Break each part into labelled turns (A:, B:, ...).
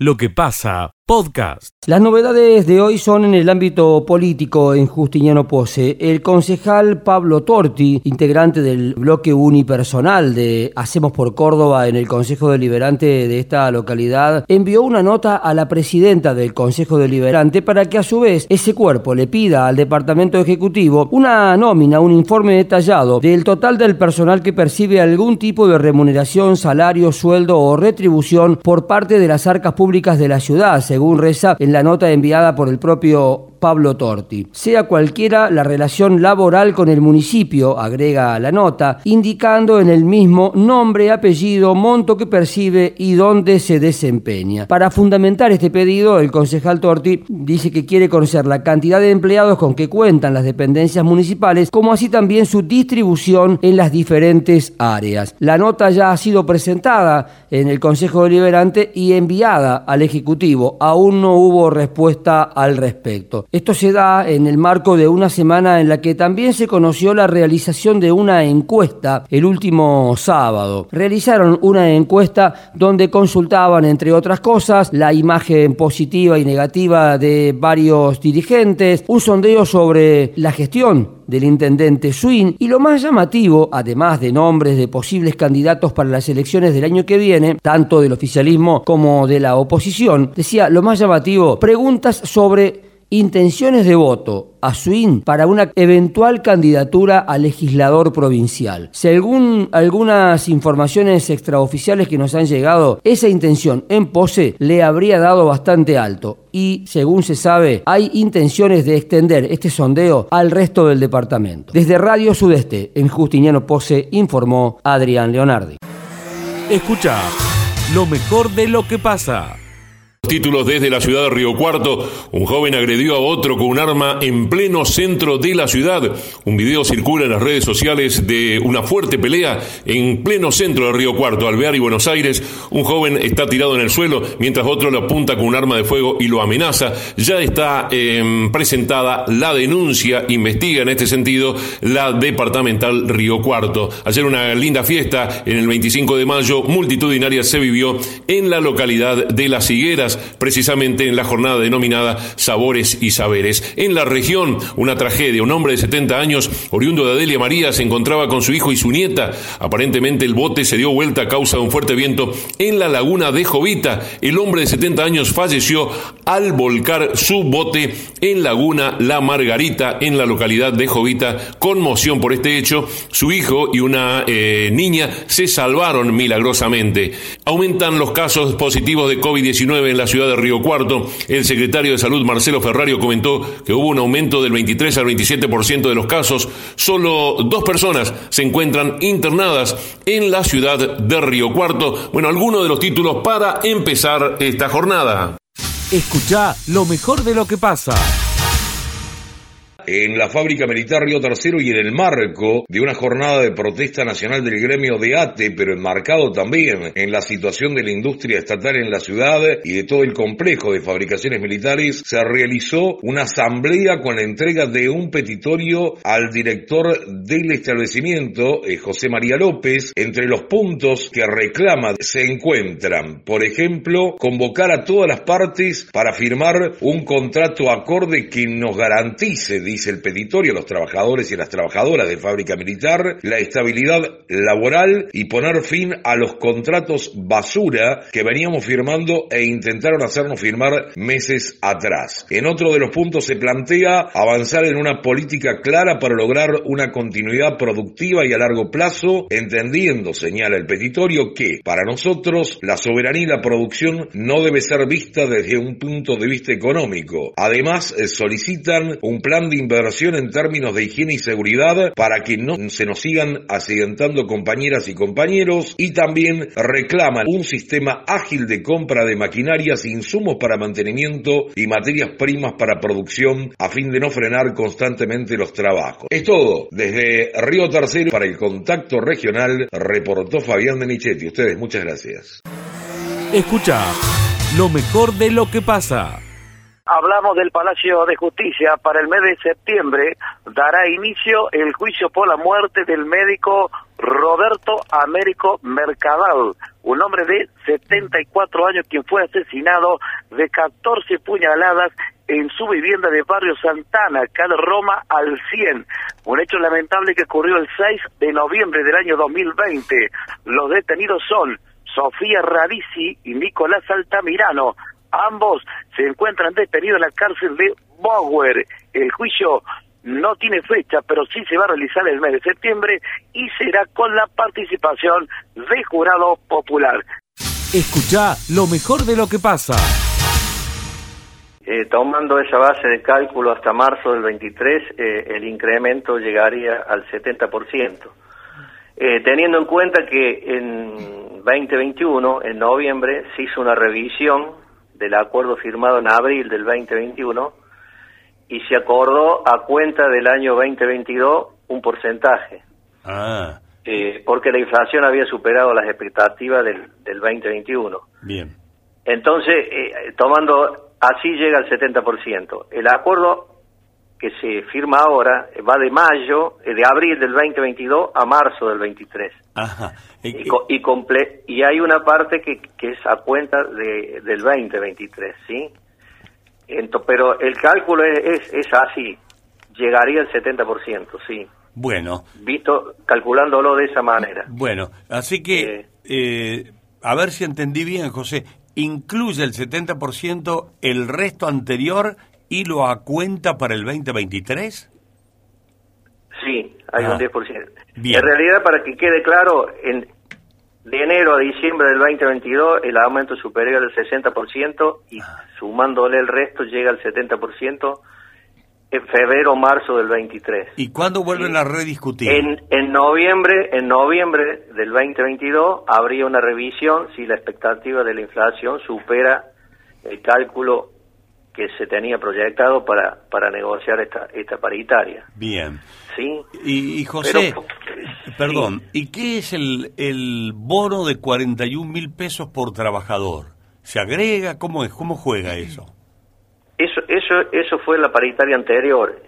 A: lo que pasa podcast.
B: Las novedades de hoy son en el ámbito político en Justiniano Pose. El concejal Pablo Torti, integrante del bloque unipersonal de Hacemos por Córdoba en el Consejo Deliberante de esta localidad, envió una nota a la presidenta del Consejo Deliberante para que a su vez ese cuerpo le pida al Departamento Ejecutivo una nómina, un informe detallado del total del personal que percibe algún tipo de remuneración, salario, sueldo o retribución por parte de las arcas públicas de la ciudad, según reza en la nota enviada por el propio Pablo Torti. Sea cualquiera la relación laboral con el municipio, agrega la nota, indicando en el mismo nombre, apellido, monto que percibe y dónde se desempeña. Para fundamentar este pedido, el concejal Torti dice que quiere conocer la cantidad de empleados con que cuentan las dependencias municipales, como así también su distribución en las diferentes áreas. La nota ya ha sido presentada en el Consejo Deliberante y enviada al Ejecutivo. Aún no hubo respuesta al respecto. Esto se da en el marco de una semana en la que también se conoció la realización de una encuesta el último sábado. Realizaron una encuesta donde consultaban, entre otras cosas, la imagen positiva y negativa de varios dirigentes, un sondeo sobre la gestión del intendente Swin y lo más llamativo, además de nombres de posibles candidatos para las elecciones del año que viene, tanto del oficialismo como de la oposición, decía lo más llamativo, preguntas sobre intenciones de voto a Swin para una eventual candidatura a legislador provincial. Según algunas informaciones extraoficiales que nos han llegado, esa intención en pose le habría dado bastante alto y, según se sabe, hay intenciones de extender este sondeo al resto del departamento. Desde Radio Sudeste, en Justiniano Pose, informó Adrián Leonardi.
A: Escucha lo mejor de lo que pasa.
C: Títulos desde la ciudad de Río Cuarto. Un joven agredió a otro con un arma en pleno centro de la ciudad. Un video circula en las redes sociales de una fuerte pelea en pleno centro de Río Cuarto, Alvear y Buenos Aires. Un joven está tirado en el suelo mientras otro le apunta con un arma de fuego y lo amenaza. Ya está em, presentada la denuncia, investiga en este sentido la departamental Río Cuarto. Ayer una linda fiesta en el 25 de mayo, multitudinaria se vivió en la localidad de Las Higueras precisamente en la jornada denominada Sabores y Saberes. En la región, una tragedia. Un hombre de 70 años, oriundo de Adelia María, se encontraba con su hijo y su nieta. Aparentemente el bote se dio vuelta a causa de un fuerte viento en la laguna de Jovita. El hombre de 70 años falleció al volcar su bote en Laguna La Margarita, en la localidad de Jovita. Conmoción por este hecho. Su hijo y una eh, niña se salvaron milagrosamente. Aumentan los casos positivos de COVID-19 en la ciudad de Río Cuarto, el secretario de Salud Marcelo Ferrario comentó que hubo un aumento del 23 al 27% de los casos. Solo dos personas se encuentran internadas en la ciudad de Río Cuarto. Bueno, algunos de los títulos para empezar esta jornada.
A: Escucha lo mejor de lo que pasa
D: en la fábrica militar Río Tercero y en el marco de una jornada de protesta nacional del gremio de ATE, pero enmarcado también en la situación de la industria estatal en la ciudad y de todo el complejo de fabricaciones militares, se realizó una asamblea con la entrega de un petitorio al director del establecimiento, eh, José María López. Entre los puntos que reclama se encuentran, por ejemplo, convocar a todas las partes para firmar un contrato acorde que nos garantice, dice el petitorio a los trabajadores y las trabajadoras de fábrica militar, la estabilidad laboral y poner fin a los contratos basura que veníamos firmando e intentaron hacernos firmar meses atrás. En otro de los puntos se plantea avanzar en una política clara para lograr una continuidad productiva y a largo plazo, entendiendo, señala el petitorio, que para nosotros la soberanía y la producción no debe ser vista desde un punto de vista económico. Además, eh, solicitan un plan de inversión en términos de higiene y seguridad para que no se nos sigan accidentando compañeras y compañeros y también reclaman un sistema ágil de compra de maquinarias, insumos para mantenimiento y materias primas para producción a fin de no frenar constantemente los trabajos. Es todo. Desde Río Tercero para el contacto regional reportó Fabián de Nichetti. Ustedes muchas gracias.
A: Escucha lo mejor de lo que pasa
E: hablamos del Palacio de Justicia. Para el mes de septiembre dará inicio el juicio por la muerte del médico Roberto Américo Mercadal, un hombre de 74 años quien fue asesinado de 14 puñaladas en su vivienda de Barrio Santana, calle Roma al 100. Un hecho lamentable que ocurrió el 6 de noviembre del año 2020. Los detenidos son Sofía Radici y Nicolás Altamirano. Ambos se encuentran detenidos en la cárcel de Bower. El juicio no tiene fecha, pero sí se va a realizar el mes de septiembre y será con la participación de jurado popular.
A: Escucha lo mejor de lo que pasa.
F: Eh, tomando esa base de cálculo hasta marzo del 23, eh, el incremento llegaría al 70%. Eh, teniendo en cuenta que en 2021, en noviembre, se hizo una revisión del acuerdo firmado en abril del 2021 y se acordó a cuenta del año 2022 un porcentaje.
G: Ah.
F: Eh, porque la inflación había superado las expectativas del, del 2021.
G: Bien.
F: Entonces, eh, tomando, así llega al 70%. El acuerdo que se firma ahora va de mayo, eh, de abril del 2022 a marzo del 23.
G: Ajá.
F: Y, co- y, comple- y hay una parte que, que es a cuenta de, del 2023, ¿sí? Ento- pero el cálculo es, es, es así, llegaría al 70%, sí.
G: Bueno,
F: Visto, calculándolo de esa manera.
G: bueno, así que, eh, a ver si entendí bien, José, incluye el 70% el resto anterior y lo acuenta para el 2023?
F: Sí, hay
G: Ah,
F: un 10%.
G: bien.
F: En realidad, para que quede claro, en, de enero a diciembre del 2022 el aumento superior al 60% y
G: Ah.
F: sumándole el resto llega al 70% en febrero o marzo del 23.
G: ¿Y cuándo vuelven a rediscutir?
F: En, en noviembre, en noviembre del 2022 habría una revisión si la expectativa de la inflación supera el cálculo que se tenía proyectado para, para negociar esta, esta paritaria.
G: Bien.
F: ¿Sí?
G: Y, y José,
F: Pero-
G: perdón, ¿y qué es el, el bono de 41 mil pesos por trabajador? ¿Se agrega? ¿Cómo es? ¿Cómo juega eso?
F: Eso, eso, eso fue la paritaria anterior.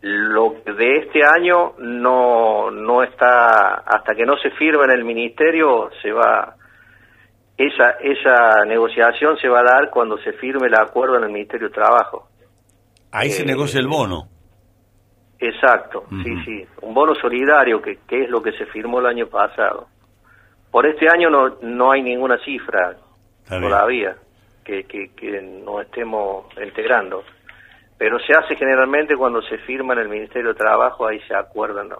F: Lo de este año no, no está, hasta que no se firme en el ministerio, se va, esa, esa negociación se va a dar cuando se firme el acuerdo en el Ministerio de Trabajo.
G: Ahí se
F: Eh,
G: negocia el bono.
F: Exacto, sí, sí. Un bono solidario, que, que es lo que se firmó el año pasado. Por este año no, no hay ninguna cifra
G: Está
F: todavía que, que, que no estemos integrando. Pero se hace generalmente cuando se firma en el Ministerio de Trabajo, ahí se acuerdan los,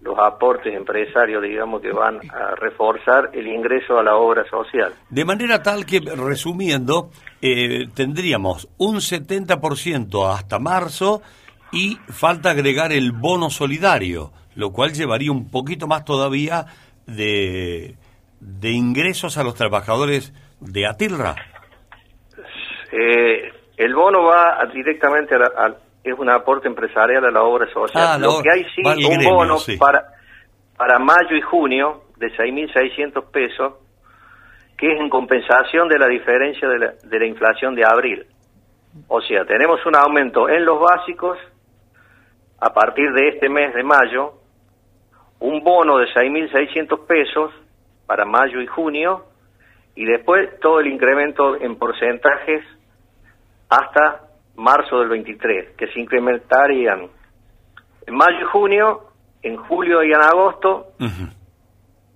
F: los aportes empresarios, digamos, que van a reforzar el ingreso a la obra social.
G: De manera tal que, resumiendo, eh, tendríamos un 70% hasta marzo y falta agregar el bono solidario, lo cual llevaría un poquito más todavía de, de ingresos a los trabajadores de Atilra.
F: Eh, el bono va directamente a, la- a- es un aporte empresarial a la obra social.
G: Ah,
F: Lo que hay sí un
G: gremio,
F: bono
G: sí.
F: para para mayo y junio de 6.600 pesos, que es en compensación de la diferencia de la, de la inflación de abril. O sea, tenemos un aumento en los básicos a partir de este mes de mayo, un bono de 6.600 pesos para mayo y junio, y después todo el incremento en porcentajes hasta marzo del 23, que se incrementarían en mayo y junio, en julio y en agosto,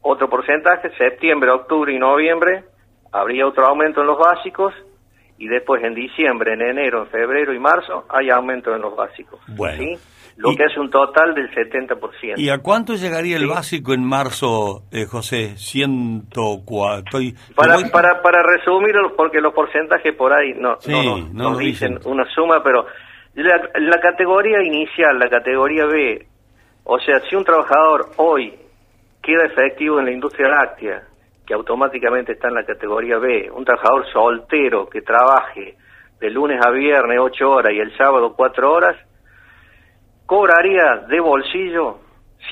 F: otro porcentaje, septiembre, octubre y noviembre, habría otro aumento en los básicos, y después en diciembre, en enero, en febrero y marzo, hay aumento en los básicos.
G: Bueno.
F: ¿sí? Lo
G: Y-
F: que es un total del 70%.
G: ¿Y a cuánto llegaría el
F: Sí.
G: básico en marzo, eh, José? 104. y-
F: Para,
G: voy-
F: para, para resumir, porque los porcentajes por ahí no,
G: Sí,
F: no,
G: no
F: no- nos dicen. una suma, pero la, la categoría inicial, la categoría B, o sea, si un trabajador hoy queda efectivo en la industria láctea, que automáticamente está en la categoría B, un trabajador soltero que trabaje de lunes a viernes 8 horas y el sábado 4 horas, cobraría de bolsillo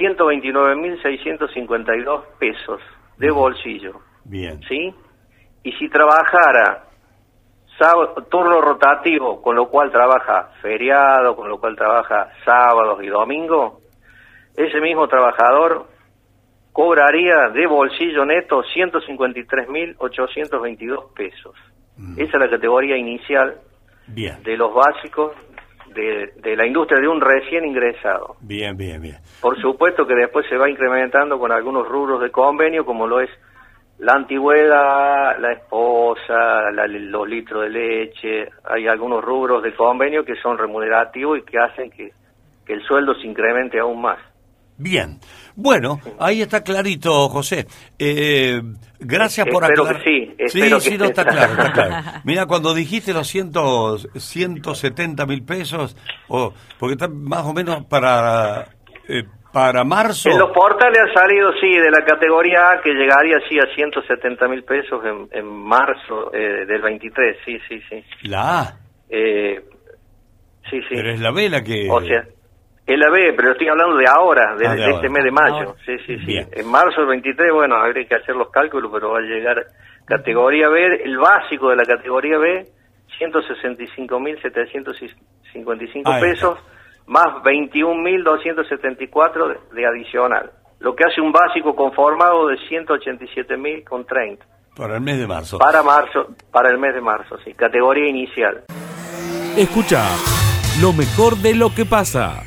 F: 129.652 pesos de bolsillo.
G: Bien.
F: ¿sí? Y si trabajara sábado, turno rotativo, con lo cual trabaja feriado, con lo cual trabaja sábados y domingos, ese mismo trabajador cobraría de bolsillo neto 153.822 pesos. Esa es la categoría inicial
G: Bien.
F: de los básicos de, de la industria de un recién ingresado.
G: Bien, bien, bien.
F: Por supuesto que después se va incrementando con algunos rubros de convenio, como lo es la antigüedad, la esposa, la- los litros de leche. Hay algunos rubros de convenio que son remunerativos y que hacen que, que el sueldo se incremente aún más.
G: Bien. Bueno, ahí está clarito, José. Eh, gracias por
F: Espero
G: aclarar.
F: que sí,
G: Sí,
F: espero
G: sí,
F: que
G: no, está claro, está claro. Mira, cuando dijiste los cientos, 170 mil pesos, o porque está más o menos para, eh, para marzo.
F: En los portales ha salido, sí, de la categoría A, que llegaría, sí, a 170 mil pesos en, en marzo eh, del 23, sí, sí, sí.
G: La A,
F: Eh, sí, sí.
G: pero es la B la que...
F: O sea, es la B, pero estoy hablando de ahora, de,
G: Ah, de
F: de
G: ahora.
F: este mes de mayo.
B: Ahora.
F: Sí, sí, sí.
G: Bien.
F: En marzo del 23, bueno, habría que hacer los cálculos, pero va a llegar categoría B, el básico de la categoría B, 165.755
G: Ahí
F: pesos, más 21.274 de, de adicional. Lo que hace un básico conformado de 187.000 con 30.
G: Para el mes de marzo.
F: Para marzo, para el mes de marzo, sí. Categoría inicial.
A: Escucha lo mejor de lo que pasa.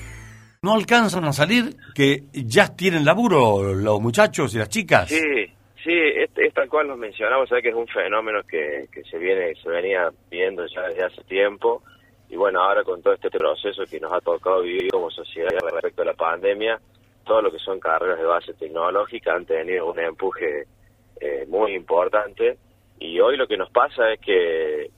G: ¿No alcanzan a salir que ya tienen laburo los muchachos y las chicas?
H: Sí, sí, es, es tal cual nos mencionamos, sabe que es un fenómeno que, que se viene, se venía viendo ya desde hace tiempo. Y bueno, ahora con todo este proceso que nos ha tocado vivir como sociedad respecto a la pandemia, todo lo que son carreras de base tecnológica han tenido un empuje eh, muy importante. Y hoy lo que nos pasa es que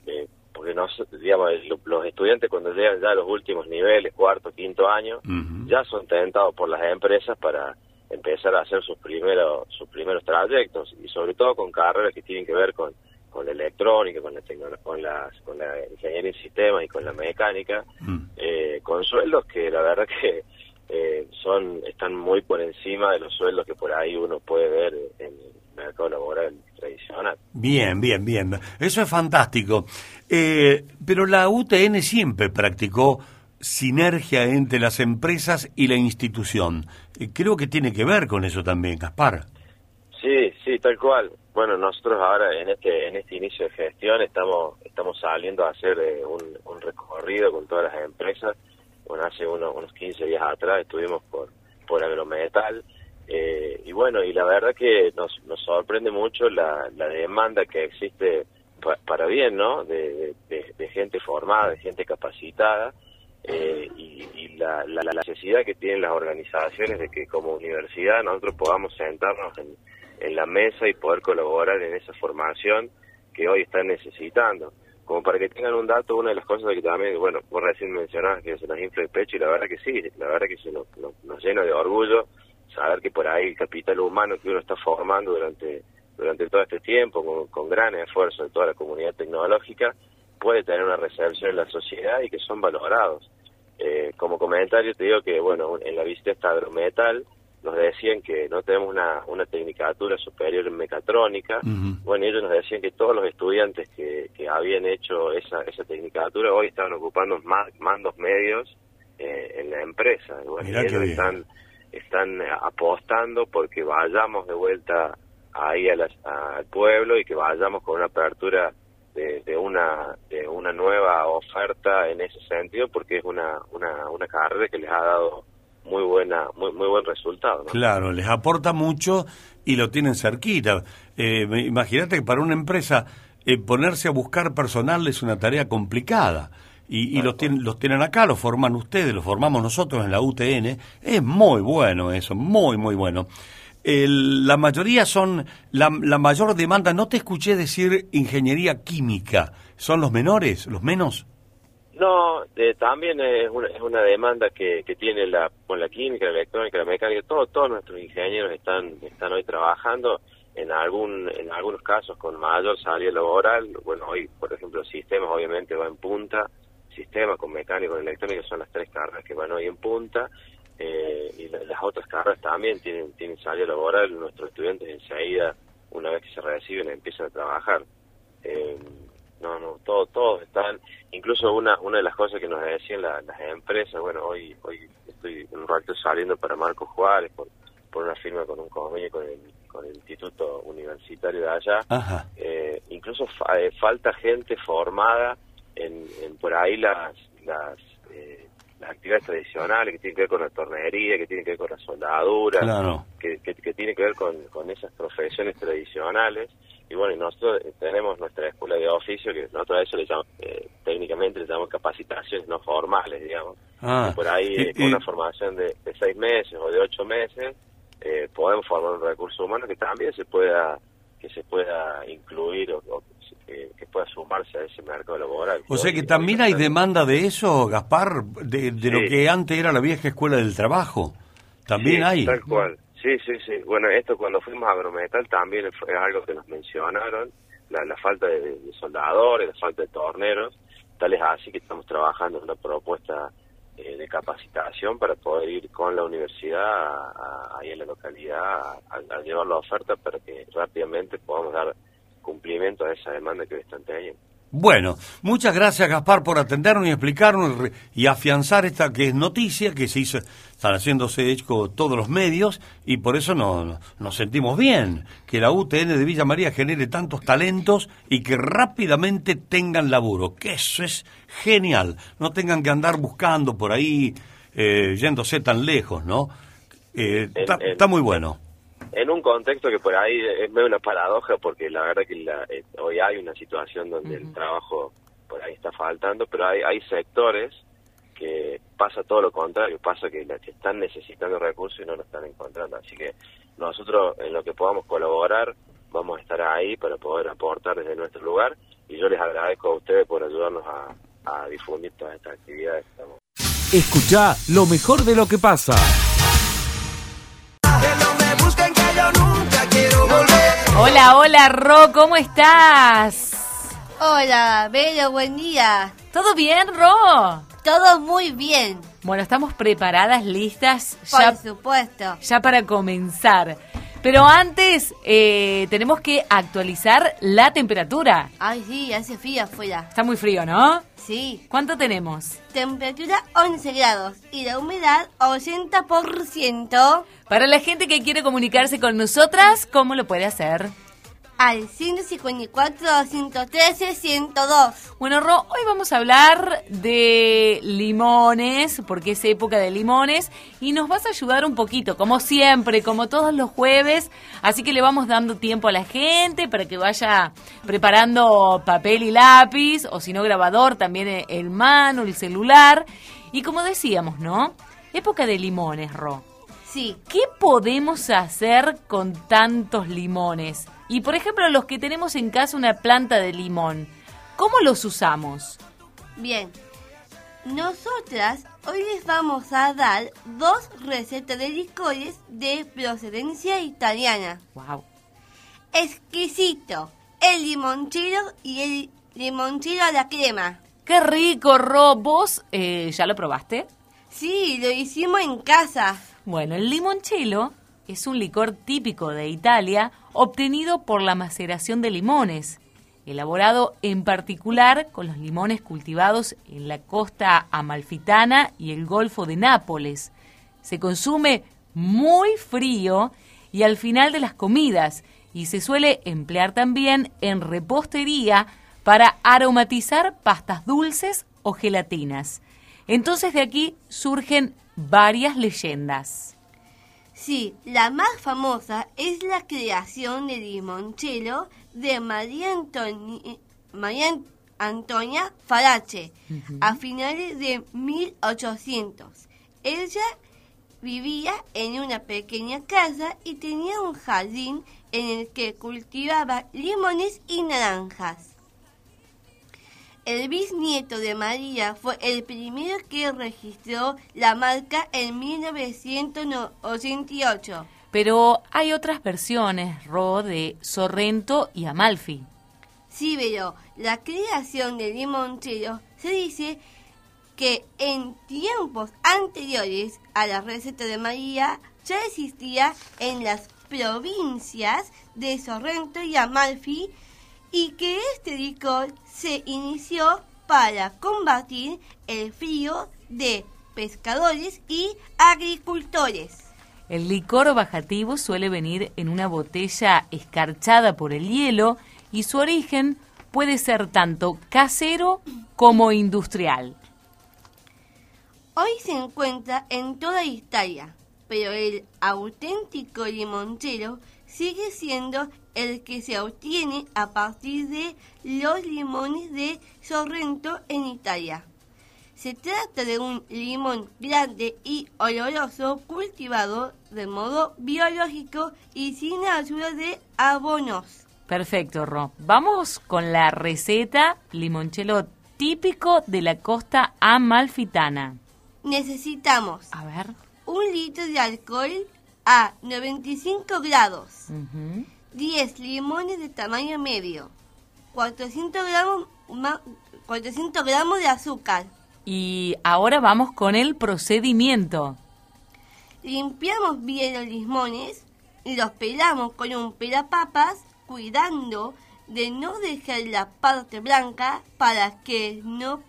H: porque nos, digamos, lo- los estudiantes cuando llegan ya a los últimos niveles, cuarto, quinto año, ya son tentados por las empresas para empezar a hacer sus primeros sus primeros trayectos y sobre todo con carreras que tienen que ver con, con la electrónica, con la con las con la ingeniería en sistemas y con la mecánica,
G: Mm.
H: eh, con sueldos que la verdad que eh, son están muy por encima de los sueldos que por ahí uno puede ver en mercado laboral tradicional.
G: Bien, bien, bien. Eso es fantástico. Eh, pero la UTN siempre practicó sinergia entre las empresas y la institución. Eh, creo que tiene que ver con eso también, Gaspar.
H: Sí, sí, tal cual. Bueno, nosotros ahora en este en este inicio de gestión estamos estamos saliendo a hacer eh, un, un recorrido con todas las empresas. Bueno, hace uno- unos 15 días atrás estuvimos por por Agrometal eh, y bueno, y la verdad que nos, nos sorprende mucho la, la demanda que existe pa- para bien, ¿no? De, gente formada, de gente capacitada eh, y, y la, la- la necesidad que tienen las organizaciones de que como universidad nosotros podamos sentarnos en, en la mesa y poder colaborar en esa formación que hoy están necesitando. Como para que tengan un dato, una de las cosas que también, bueno, vos recién mencionabas que se nos infla el pecho y la verdad que sí, la verdad que se nos, nos, nos llena de orgullo saber que por ahí el capital humano que uno está formando durante durante todo este tiempo, con, con gran esfuerzo de toda la comunidad tecnológica, puede tener una recepción en la sociedad y que son valorados. Eh, como comentario te digo que, bueno, en la visita esta agrometal nos decían que no tenemos una, una tecnicatura superior en mecatrónica.
G: Ujú.
H: Bueno, y ellos nos decían que todos los estudiantes que, que habían hecho esa, esa tecnicatura hoy estaban ocupando más, mandos medios eh, en la empresa. Bueno, y ellos están, están eh, apostando porque vayamos de vuelta ahí a las- al pueblo y que vayamos con una apertura de, de una de una nueva oferta en ese sentido porque es una, una, una carrera que les ha dado muy buena muy muy buen resultado ¿no?
G: Claro, les aporta mucho y lo tienen cerquita. Eh, Imagínate que para una empresa eh, ponerse a buscar personal es una tarea complicada. Y, y los, tienen, los tienen acá, los forman ustedes, los formamos nosotros en la UTN. Es muy bueno eso, muy, muy bueno. El- la mayoría son, la, la mayor demanda, no te escuché decir ingeniería química, ¿son los menores, los menos?
H: No, eh, también es una, es una demanda que, que tiene la, con la química, la electrónica, la mecánica, todo, todos nuestros ingenieros están, están hoy trabajando en algún, en algunos casos con mayor salida laboral. Bueno, hoy, por ejemplo, sistemas obviamente va en punta, sistemas con mecánica, con electrónica son las tres carreras que van hoy en punta. eh, y la- las otras carreras también tienen, tienen salida laboral. Nuestros estudiantes enseguida, una vez que se reciben, empiezan a trabajar. Eh, no, no, todos, todos están, incluso una, una de las cosas que nos decían la- las empresas, bueno, hoy, hoy estoy un rato saliendo para Marcos Juárez con, por una firma con un convenio con el, con el instituto universitario de allá. Eh, incluso fa- eh, falta gente formada en, en por ahí las las, eh, las actividades tradicionales que tienen que ver con la tornería, que tienen que ver con la soldadura,
G: Claro.
H: que, que, que tiene que ver con, con esas profesiones tradicionales. Y bueno, nosotros tenemos nuestra escuela de oficio, que nosotros a eso le llamamos, eh, técnicamente le llamamos capacitaciones no formales, digamos.
G: Ah,
H: por ahí,
G: y-
H: eh, con
G: y-
H: una formación de, de seis meses o de ocho meses, eh, podemos formar un recurso humano que también se pueda que se pueda incluir o, o que, que pueda sumarse a ese mercado laboral.
G: O sea que también hay demanda de eso, Gaspar, de, de lo que antes era la vieja escuela del trabajo. También
H: Sí,
G: hay.
H: Tal cual. Sí, sí, sí. Bueno, esto cuando fuimos a Agrometal también fue algo que nos mencionaron, la, la falta de, de soldadores, la falta de torneros. Tal es así que estamos trabajando en una propuesta eh, de capacitación para poder ir con la universidad a- a- ahí en la localidad a llevar la oferta para que rápidamente podamos dar cumplimiento a esa demanda que hoy están teniendo.
G: Bueno, muchas gracias Gaspar por atendernos y explicarnos y afianzar esta que es noticia, que se hizo, están haciéndose eco todos los medios y por eso no- no- nos sentimos bien, que la UTN de Villa María genere tantos talentos y que rápidamente tengan laburo, que eso es genial, no tengan que andar buscando por ahí, eh, yéndose tan lejos, ¿no? Eh, está muy bueno.
H: En un contexto que por ahí es medio una paradoja porque la verdad que la- eh, hoy hay una situación donde el trabajo por ahí está faltando, pero hay, hay sectores que pasa todo lo contrario, pasa que, la- que están necesitando recursos y no lo están encontrando. Así que nosotros en lo que podamos colaborar vamos a estar ahí para poder aportar desde nuestro lugar y yo les agradezco a ustedes por ayudarnos a, a difundir todas estas actividades
A: Escucha lo mejor de lo que pasa.
I: Hola, hola, Ro, ¿cómo estás?
J: Hola, Vero, buen día.
I: ¿Todo bien, Ro?
J: Todo muy bien,
I: Bueno, estamos preparadas, listas,
J: por
I: ya,
J: supuesto.
I: ya para comenzar. Pero antes eh, tenemos que actualizar la temperatura.
J: Ay, sí, hace frío afuera.
I: Está muy frío, ¿no?
J: Sí,
I: ¿Cuánto tenemos?
J: temperatura 11 grados y la humedad 80%
I: Para la gente que quiere comunicarse con nosotras, ¿cómo lo puede hacer?
J: Al 154, 113, 102.
I: Bueno, Ro, hoy vamos a hablar de limones, porque es época de limones, y nos vas a ayudar un poquito, como siempre, como todos los jueves, así que le vamos dando tiempo a la gente para que vaya preparando papel y lápiz, o si no grabador, también el mano, el celular, y como decíamos, ¿no? Época de limones, Ro.
J: Sí,
I: ¿Qué podemos hacer con tantos limones? Y por ejemplo, los que tenemos en casa una planta de limón, ¿cómo los usamos?
J: bien. Nosotras hoy les vamos a dar dos recetas de licores de procedencia italiana.
I: Wow.
J: Exquisito. El limonchero y el limonchero a la crema.
I: Qué rico, Ro. ¿Vos eh, ya lo probaste?
J: Sí, lo hicimos en casa.
I: Bueno, el limoncello es un licor típico de Italia obtenido por la maceración de limones, elaborado en particular con los limones cultivados en la costa amalfitana y el Golfo de Nápoles. Se consume muy frío y al final de las comidas y se suele emplear también en repostería para aromatizar pastas dulces o gelatinas. Entonces de aquí surgen varias leyendas.
J: Sí, la más famosa es la creación del limoncello de María, Antoni- María An- Antonia Farache a finales de 1800. Ella vivía en una pequeña casa y tenía un jardín en el que cultivaba limones y naranjas. El bisnieto de María fue el primero que registró la marca en 1988.
I: Pero hay otras versiones, Ro, de Sorrento y Amalfi.
J: Sí, pero la creación del limoncello se dice que en tiempos anteriores a la receta de María ya existía en las provincias de Sorrento y Amalfi y que este licor se inició para combatir el frío de pescadores y agricultores.
I: El licor bajativo suele venir en una botella escarchada por el hielo y su origen puede ser tanto casero como industrial.
J: Hoy se encuentra en toda Italia, pero el auténtico limonchelo sigue siendo el que se obtiene a partir de los limones de Sorrento en Italia. Se trata de un limón grande y oloroso cultivado de modo biológico y sin ayuda de abonos.
I: Perfecto, Ro. Vamos con la receta limonchelo típico de la costa amalfitana.
J: Necesitamos
I: A ver.
J: un litro de alcohol a 95 grados, 10 limones de tamaño medio, 400 gramos, ma- 400 gramos de azúcar.
I: Y ahora vamos con el procedimiento.
J: Limpiamos bien los limones y los pelamos con un pelapapas, cuidando de no dejar la parte blanca para que no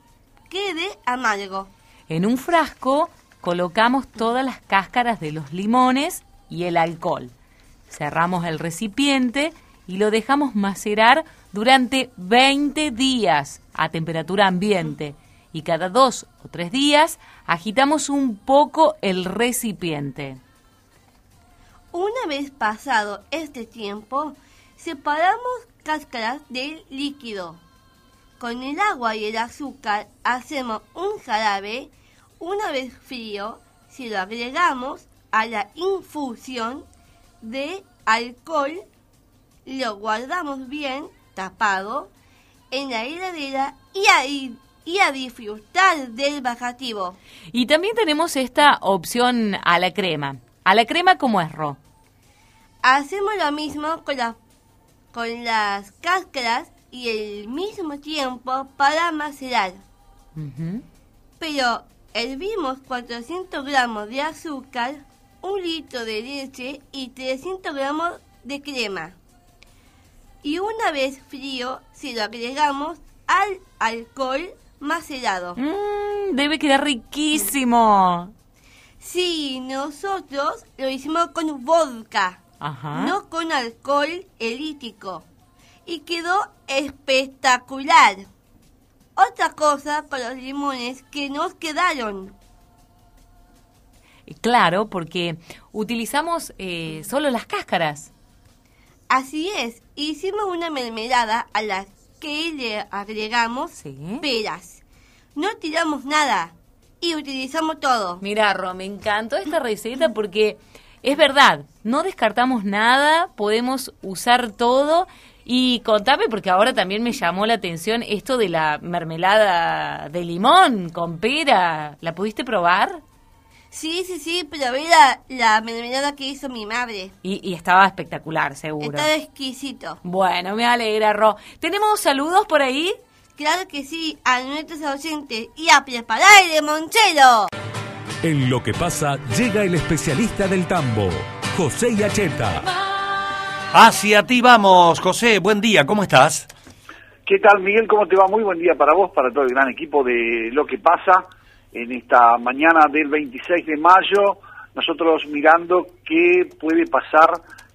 J: quede amargo.
I: En un frasco colocamos todas las cáscaras de los limones y el alcohol. Cerramos el recipiente y lo dejamos macerar durante 20 días a temperatura ambiente. Y cada dos o tres días agitamos un poco el recipiente.
J: Una vez pasado este tiempo, separamos cáscaras del líquido. Con el agua y el azúcar hacemos un jarabe. Una vez frío, si lo agregamos a la infusión de alcohol, lo guardamos bien tapado en la heladera y a, y a disfrutar del bajativo.
I: Y también tenemos esta opción a la crema. A la crema como es, Ro.
J: Hacemos lo mismo con, la- con las cáscaras y el mismo tiempo para macerar. Pero hervimos 400 gramos de azúcar, un litro de leche y 300 gramos de crema. Y una vez frío, si lo agregamos al alcohol macerado.
I: Mm, debe quedar riquísimo.
J: Sí, nosotros lo hicimos con vodka.
I: Ajá.
J: no con alcohol elítico. Y quedó espectacular. Otra cosa con los limones que nos quedaron.
I: Claro, porque utilizamos eh, solo las cáscaras.
J: Así es, hicimos una mermelada a la que le agregamos
I: Sí.
J: peras. No tiramos nada y utilizamos todo.
I: Mira, Ro, me encantó esta receta porque es verdad, no descartamos nada, podemos usar todo. Y contame, porque ahora también me llamó la atención esto de la mermelada de limón con pera. ¿La pudiste probar?
J: Sí, sí, sí, pero ve la, la mermelada que hizo mi madre.
I: Y, y estaba espectacular, seguro.
J: Estaba exquisito.
I: Bueno, me alegra, Ro. ¿Tenemos saludos por ahí?
J: Claro que sí, a nuestros oyentes y a preparar el limonchelo.
A: En lo que pasa llega el especialista del tambo, José Yacheta.
G: Hacia ti vamos, José. Buen día, ¿cómo estás?
K: ¿Qué tal, Miguel? ¿Cómo te va? Muy buen día para vos, para todo el gran equipo de Lo que pasa en esta mañana del 26 de mayo. Nosotros mirando qué puede pasar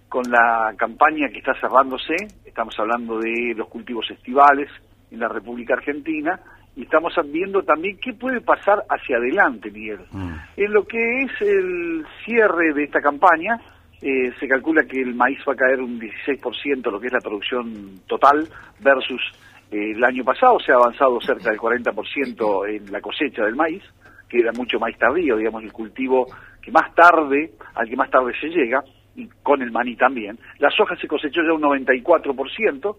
K: con la campaña que está cerrándose. Estamos hablando de los cultivos estivales en la República Argentina y estamos viendo también qué puede pasar hacia adelante, Miguel. En lo que es el cierre de esta campaña, eh, se calcula que el maíz va a caer un 16%, lo que es la producción total, versus el año pasado. Se ha avanzado cerca del 40% en la cosecha del maíz, que era mucho más tardío, digamos, el cultivo que más tarde, al que más tarde se llega, y con el maní también. La soja se cosechó ya un 94%,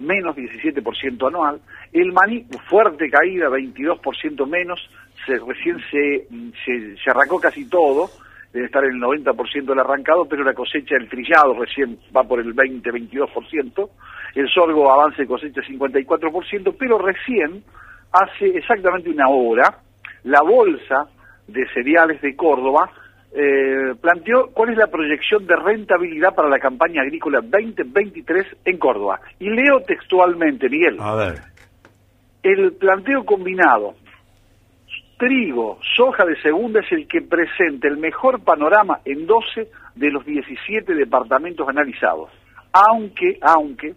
K: menos 17% anual. El maní, fuerte caída, 22% menos, se, recién se, se arrancó casi todo, debe estar en el 90% del arrancado, pero la cosecha del trillado recién va por el 20-22%, el sorgo avance de cosecha 54%, pero recién, hace exactamente una hora, la bolsa de cereales de Córdoba eh, planteó cuál es la proyección de rentabilidad para la campaña agrícola 2023 en Córdoba. Y leo textualmente, Miguel.
G: A ver.
K: El planteo combinado trigo, soja de segunda es el que presenta el mejor panorama en 12 de los 17 departamentos analizados. Aunque, aunque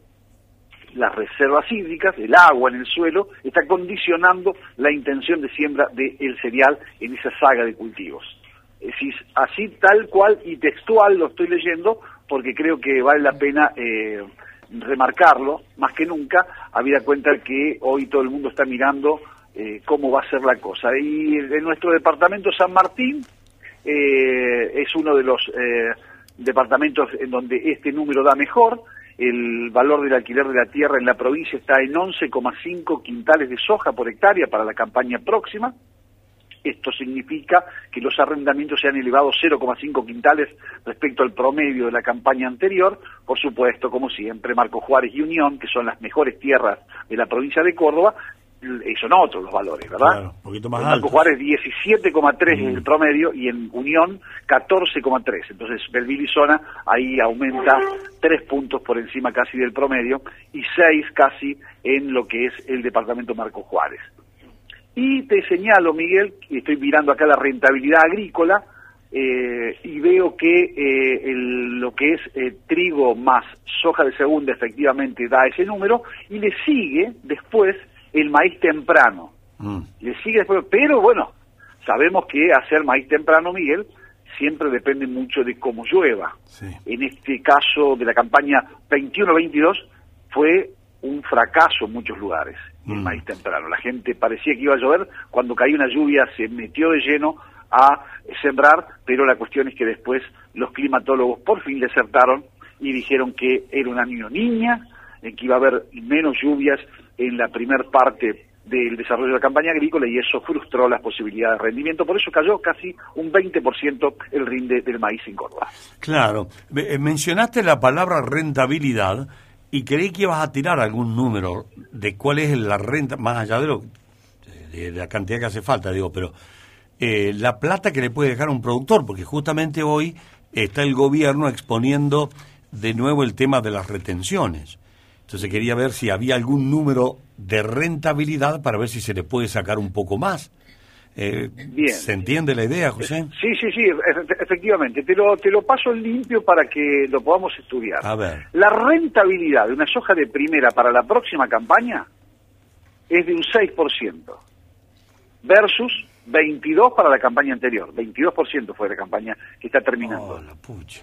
K: las reservas hídricas, el agua en el suelo, está condicionando la intención de siembra del cereal en esa saga de cultivos. Así tal cual y textual lo estoy leyendo porque creo que vale la pena eh, remarcarlo, más que nunca, habida cuenta que hoy todo el mundo está mirando eh, cómo va a ser la cosa. Y en nuestro departamento San Martín eh, es uno de los departamentos en donde este número da mejor, el valor del alquiler de la tierra en la provincia está en 11,5 quintales de soja por hectárea para la campaña próxima. Esto significa que los arrendamientos se han elevado 0,5 quintales respecto al promedio de la campaña anterior. Por supuesto, como siempre, Marco Juárez y Unión, que son las mejores tierras de la provincia de Córdoba, eh, son otros los valores, ¿verdad?
G: Claro, un poquito más
K: en Marco Juárez 17,3 es el promedio y en Unión 14,3. Entonces Belville y Zona ahí aumenta 3 puntos por encima casi del promedio y 6 casi en lo que es el departamento Marco Juárez. Y te señalo, Miguel, y estoy mirando acá la rentabilidad agrícola, eh, y veo que eh, lo que es trigo más soja de segunda efectivamente da ese número, y le sigue después el maíz temprano. Mm. Le sigue después, pero bueno, sabemos que hacer maíz temprano, Miguel, siempre depende mucho de cómo llueva. En este caso de la campaña 21-22 fue un fracaso en muchos lugares el mm. maíz temprano. La gente parecía que iba a llover, cuando cayó una lluvia se metió de lleno a sembrar, pero la cuestión es que después los climatólogos por fin desertaron y dijeron que era un año niña, en que iba a haber menos lluvias en la primer parte del desarrollo de la campaña agrícola y eso frustró las posibilidades de rendimiento. Por eso cayó casi un 20% el rinde del maíz en Córdoba.
G: Claro. Eh, mencionaste la palabra rentabilidad y creí que ibas a tirar algún número de cuál es la renta, más allá de, lo, de la cantidad que hace falta, digo, pero eh, la plata que le puede dejar un productor, porque justamente hoy está el gobierno exponiendo de nuevo el tema de las retenciones. Entonces quería ver si había algún número de rentabilidad para ver si se le puede sacar un poco más. Eh, Bien. ¿Se entiende la idea, José?
K: Sí, sí, sí, efectivamente. Te lo, te lo paso limpio para que lo podamos estudiar.
G: A ver.
K: La rentabilidad de una soja de primera para la próxima campaña es de un 6% versus 22 para la campaña anterior. 22% fue la campaña que está terminando.
G: Oh, la pucha.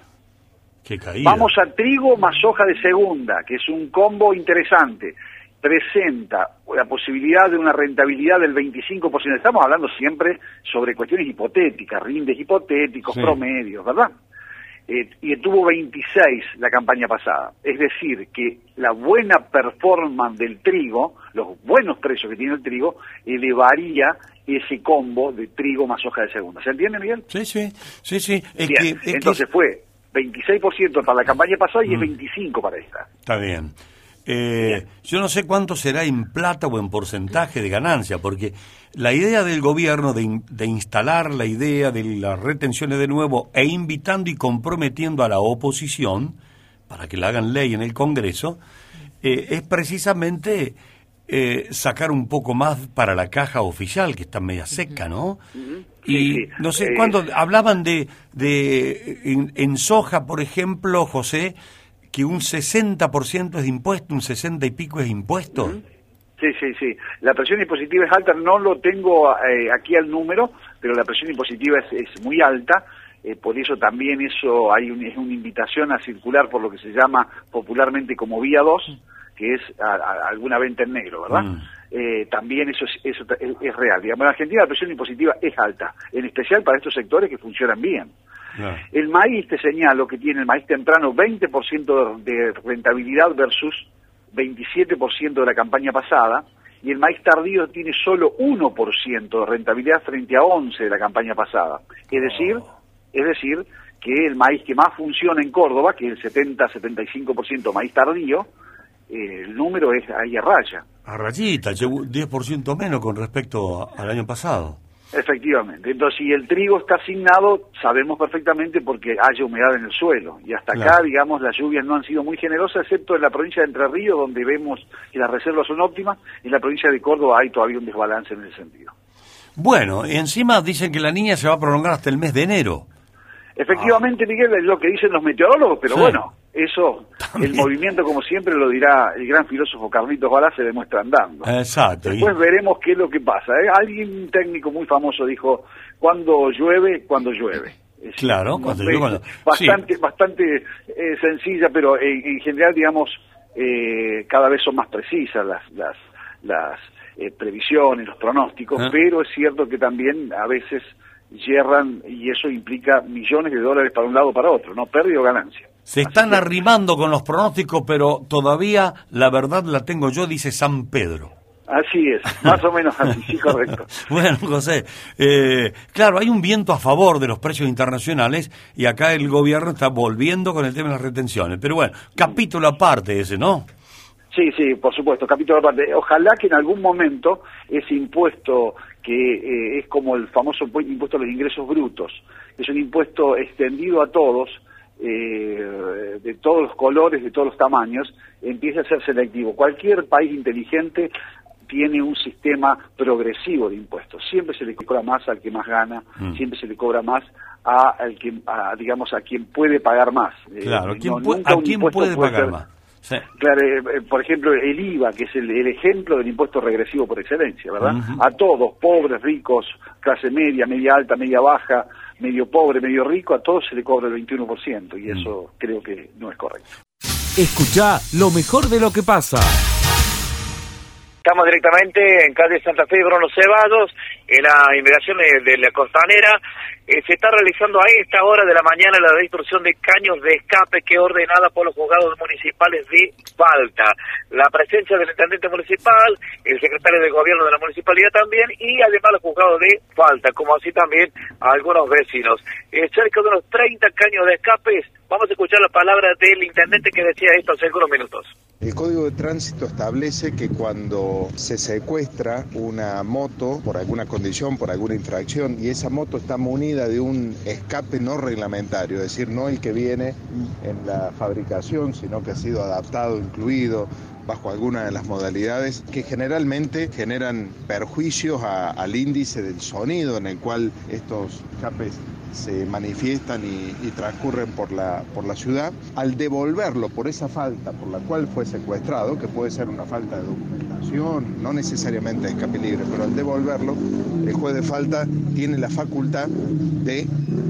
G: Caída.
K: Vamos a trigo más soja de segunda, que es un combo interesante. Presenta la posibilidad de una rentabilidad del 25%. Estamos hablando siempre sobre cuestiones hipotéticas, rindes hipotéticos, promedios, ¿verdad? Eh, y tuvo 26 la campaña pasada. Es decir, que la buena performance del trigo, los buenos precios que tiene el trigo, elevaría ese combo de trigo más soja de segunda. ¿Se entiende, Miguel?
G: Sí, sí, sí, sí.
K: Entonces fue 26% para la campaña pasada y es 25% mm. para esta.
G: Está bien. Eh, yo no sé cuánto será en plata o en porcentaje de ganancia, porque la idea del gobierno de, de, instalar la idea de las retenciones de nuevo e invitando y comprometiendo a la oposición para que la hagan ley en el Congreso, eh, es precisamente eh, sacar un poco más para la caja oficial, que está media seca, ¿no? Y no sé, cuando hablaban de, de en, soja, por ejemplo, José, que un 60% es de impuesto, un 60 y pico es impuesto.
K: Sí, sí, sí. La presión impositiva es alta, no lo tengo eh, aquí al número, pero la presión impositiva es, muy alta. Eh, por eso también eso hay es una invitación a circular por lo que se llama popularmente como vía 2, que es alguna venta en negro, ¿verdad? Mm. Eh, también eso, es, eso es, real. Digamos, en Argentina la presión impositiva es alta, en especial para estos sectores que funcionan bien. El maíz, te señalo, que tiene el maíz temprano 20% de rentabilidad versus 27% de la campaña pasada, y el maíz tardío tiene solo 1% de rentabilidad frente a 11% de la campaña pasada. Es decir, es decir, que el maíz que más funciona en Córdoba, que es el 70-75% maíz tardío, eh, el número es ahí a raya.
G: A rayita, 10% menos con respecto al año pasado.
K: Efectivamente. Entonces, si el trigo está asignado, sabemos perfectamente porque hay humedad en el suelo. Y hasta acá, digamos, las lluvias no han sido muy generosas, excepto en la provincia de Entre Ríos, donde vemos que las reservas son óptimas. En la provincia de Córdoba hay todavía un desbalance en ese sentido.
G: Bueno, y encima dicen que la niña se va a prolongar hasta el mes de enero.
K: Efectivamente, Miguel, es lo que dicen los meteorólogos, pero
G: Sí.
K: bueno, eso, el movimiento, como siempre lo dirá el gran filósofo Carlitos Balá, se demuestra andando.
G: Exacto.
K: Después veremos qué es lo que pasa. ¿eh? Alguien técnico muy famoso dijo, cuando llueve, cuando llueve. Es
G: Claro, cuando llueve, cuando-
K: Bastante, bastante eh, sencilla, pero en, en general, digamos, eh, cada vez son más precisas las, las, las eh, previsiones, los pronósticos,
G: Ah.
K: pero es cierto que también a veces yerran y eso implica millones de dólares para un lado o para otro, ¿no? Pérdida o ganancia.
G: Se están arrimando con los pronósticos, pero todavía la verdad la tengo yo, dice San Pedro.
K: Así es, más o menos así, sí, correcto.
G: Bueno, José, eh, claro, hay un viento a favor de los precios internacionales y acá el gobierno está volviendo con el tema de las retenciones. Pero bueno, capítulo aparte ese, ¿no?
K: Sí, sí, por supuesto, capítulo aparte. Ojalá que en algún momento ese impuesto que eh, es como el famoso impu- impuesto a los ingresos brutos, es un impuesto extendido a todos, eh, de todos los colores, de todos los tamaños, empiece a ser selectivo. Cualquier país inteligente tiene un sistema progresivo de impuestos. Siempre se le cobra más al que más gana,
G: Mm.
K: siempre se le cobra más a, al que, a, digamos, a quien puede pagar más. Eh,
G: Claro, ¿quién
K: no,
G: puede-
K: nunca
G: ¿a quién puede pagar
K: ser-
G: más? Sí.
K: Claro, eh, eh, por ejemplo, el IVA, que es el, el ejemplo del impuesto regresivo por excelencia, ¿verdad? A todos, pobres, ricos, clase media, media alta, media baja, medio pobre, medio rico, a todos se le cobra el 21%, y eso creo que no es correcto.
A: Escucha lo mejor de lo que pasa.
E: Estamos directamente en calle Santa Fe y Bruno Ceballos, en la inmigración de, de la costanera. Eh, se está realizando a esta hora de la mañana la destrucción de caños de escape que ordenada por los juzgados municipales de Falta. La presencia del intendente municipal, el secretario de gobierno de la municipalidad también y además los juzgados de Falta, como así también algunos vecinos. Eh, cerca de unos 30 caños de escapes. Vamos a escuchar la palabra del intendente que decía esto hace algunos minutos.
L: El Código de Tránsito establece que cuando se secuestra una moto por alguna condición, por alguna infracción, y esa moto está munida de un escape no reglamentario, es decir, no el que viene en la fabricación, sino que ha sido adaptado, incluido bajo alguna de las modalidades que generalmente generan perjuicios al índice del sonido en el cual estos escapes se manifiestan y, transcurren por la, por la ciudad, al devolverlo por esa falta por la cual fue secuestrado, que puede ser una falta de documentación, no necesariamente de escape libre, pero al devolverlo, el juez de falta tiene la facultad de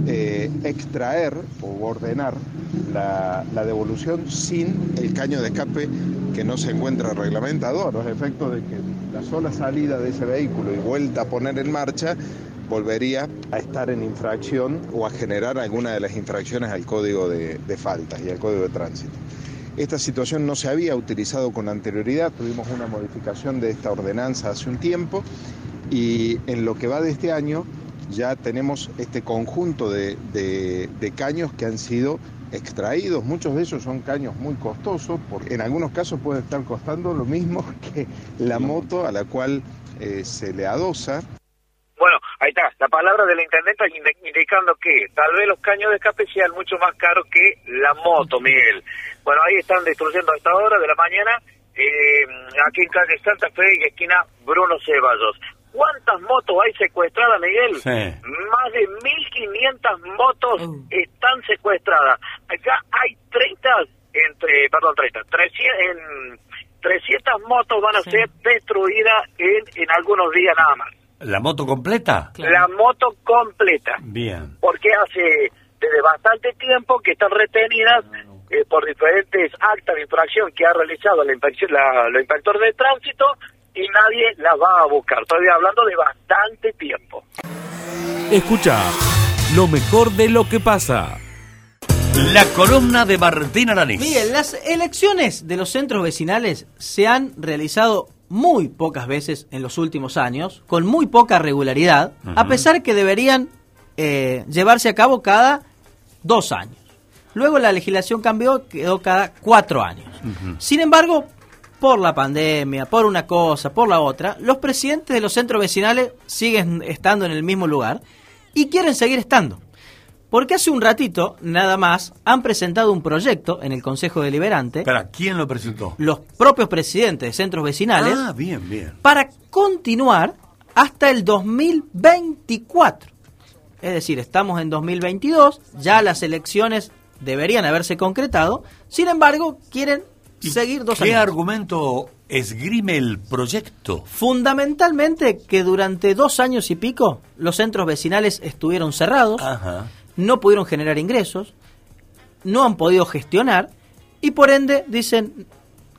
L: eh, extraer o ordenar la, la devolución sin el caño de escape que no se encuentra reglamentado, a los efectos de que la sola salida de ese vehículo y vuelta a poner en marcha volvería a estar en infracción o a generar alguna de las infracciones al código de, de faltas y al código de tránsito. Esta situación no se había utilizado con anterioridad, tuvimos una modificación de esta ordenanza hace un tiempo y en lo que va de este año ya tenemos este conjunto de, de- caños que han sido extraídos, muchos de ellos son caños muy costosos, porque en algunos casos pueden estar costando lo mismo que la moto a la cual eh, se le adosa.
E: Bueno, ahí está, la palabra del intendente indi- indicando que tal vez los caños de escape sean mucho más caros que la moto, Miguel. Bueno, ahí están destruyendo a esta hora de la mañana, eh, aquí en calle Santa Fe y esquina Bruno Ceballos. ¿Cuántas motos hay secuestradas, Miguel?
G: Sí.
E: Más de 1.500 motos están secuestradas. Acá hay 30, entre, perdón, 30, 300, en 300 motos van a ser destruidas en, en algunos días nada más.
G: ¿La moto completa?
E: La moto completa,
G: Bien.
E: porque hace desde bastante tiempo que están retenidas eh, por diferentes actas de infracción que ha realizado la, inspección, la, los inspectores de tránsito y nadie las va a buscar. Estoy hablando de bastante tiempo.
A: Escucha lo mejor de lo que pasa.
G: La columna de Martín Aranís.
M: Miguel, las elecciones de los centros vecinales se han realizado muy pocas veces en los últimos años, con muy poca regularidad, a pesar que deberían eh, llevarse a cabo cada dos años. Luego la legislación cambió, quedó cada cuatro años. Sin embargo, por la pandemia, por una cosa, por la otra, los presidentes de los centros vecinales siguen estando en el mismo lugar y quieren seguir estando. Porque hace un ratito, nada más, han presentado un proyecto en el Consejo Deliberante,
G: Espera, ¿quién lo presentó?
M: los propios presidentes de centros vecinales,
G: Ah, bien, bien.
M: para continuar hasta el 2024. Es decir, estamos en 2022, ya las elecciones deberían haberse concretado, sin embargo, quieren seguir dos
G: ¿Qué
M: años.
G: argumento esgrime el proyecto?
M: Fundamentalmente que durante dos años y pico los centros vecinales estuvieron cerrados,
G: Ajá.
M: No pudieron generar ingresos, no han podido gestionar y por ende dicen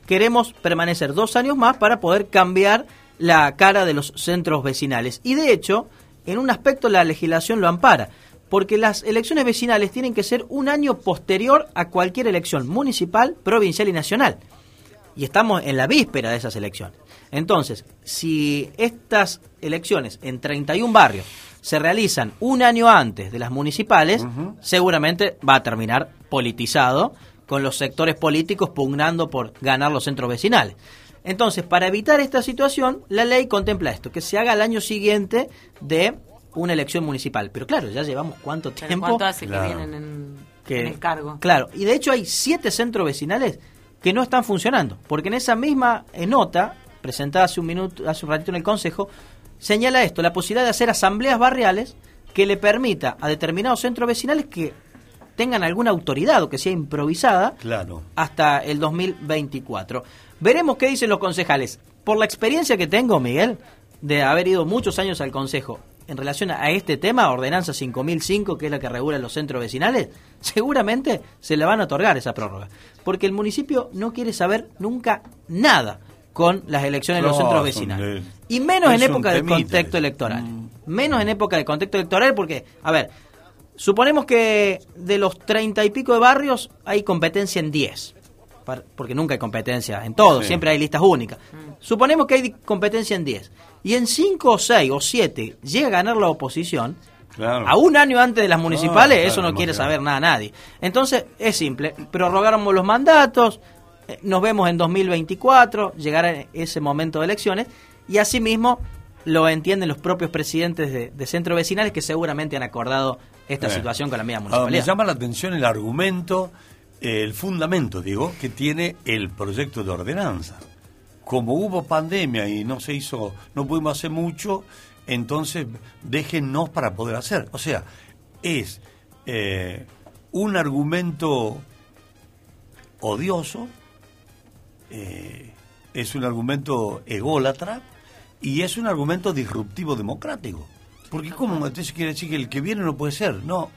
M: queremos permanecer dos años más para poder cambiar la cara de los centros vecinales. Y de hecho, en un aspecto la legislación lo ampara, porque las elecciones vecinales tienen que ser un año posterior a cualquier elección municipal, provincial y nacional. Y estamos en la víspera de esas elecciones. Entonces, si estas elecciones en 31 barrios se realizan un año antes de las municipales, seguramente va a terminar politizado con los sectores políticos pugnando por ganar los centros vecinales. Entonces, para evitar esta situación, la ley contempla esto, que se haga al año siguiente de una elección municipal. Pero claro, ya llevamos cuánto tiempo.
I: ¿Cuánto hace
M: Claro.
I: que vienen en,
M: que-
I: en el cargo?
M: Claro, y de hecho hay siete centros vecinales que no están funcionando, porque en esa misma eh, nota, presentada hace un minuto, hace un ratito en el Consejo, señala esto, la posibilidad de hacer asambleas barriales que le permita a determinados centros vecinales que tengan alguna autoridad o que sea improvisada
G: Claro.
M: hasta el 2024. Veremos qué dicen los concejales. Por la experiencia que tengo, Miguel, de haber ido muchos años al Consejo en relación a este tema, Ordenanza 5005, que es la que regula los centros vecinales, seguramente se le van a otorgar esa prórroga. Porque el municipio no quiere saber nunca nada con las elecciones en los
G: No,
M: centros vecinales.
G: de-
M: Y menos en época de contexto electoral. Menos en época de contexto electoral porque, a ver, suponemos que de los treinta y pico de barrios hay competencia en 10. Par- Porque nunca hay competencia en todo,
G: Sí.
M: siempre hay listas únicas. Suponemos que hay competencia en 10. Y en 5 o 6 o 7 llega a ganar la oposición,
G: Claro.
M: a un año antes de las municipales,
G: Ah, claro,
M: eso no quiere saber nada nadie. Entonces, es simple, prorrogamos los mandatos, nos vemos en 2024, llegará ese momento de elecciones, y asimismo lo entienden los propios presidentes de, de centros vecinales que seguramente han acordado esta
G: Eh.
M: situación con la
G: Ahora, me
M: municipalidad.
G: llama la atención el argumento, eh, el fundamento, digo, que tiene el proyecto de ordenanza. Como hubo pandemia y no se hizo, no pudimos hacer mucho, entonces déjennos para poder hacer. O sea, es eh, un argumento odioso, eh, es un argumento ególatra y es un argumento disruptivo democrático. Porque ¿cómo entonces quiere decir que el que viene no puede ser? No,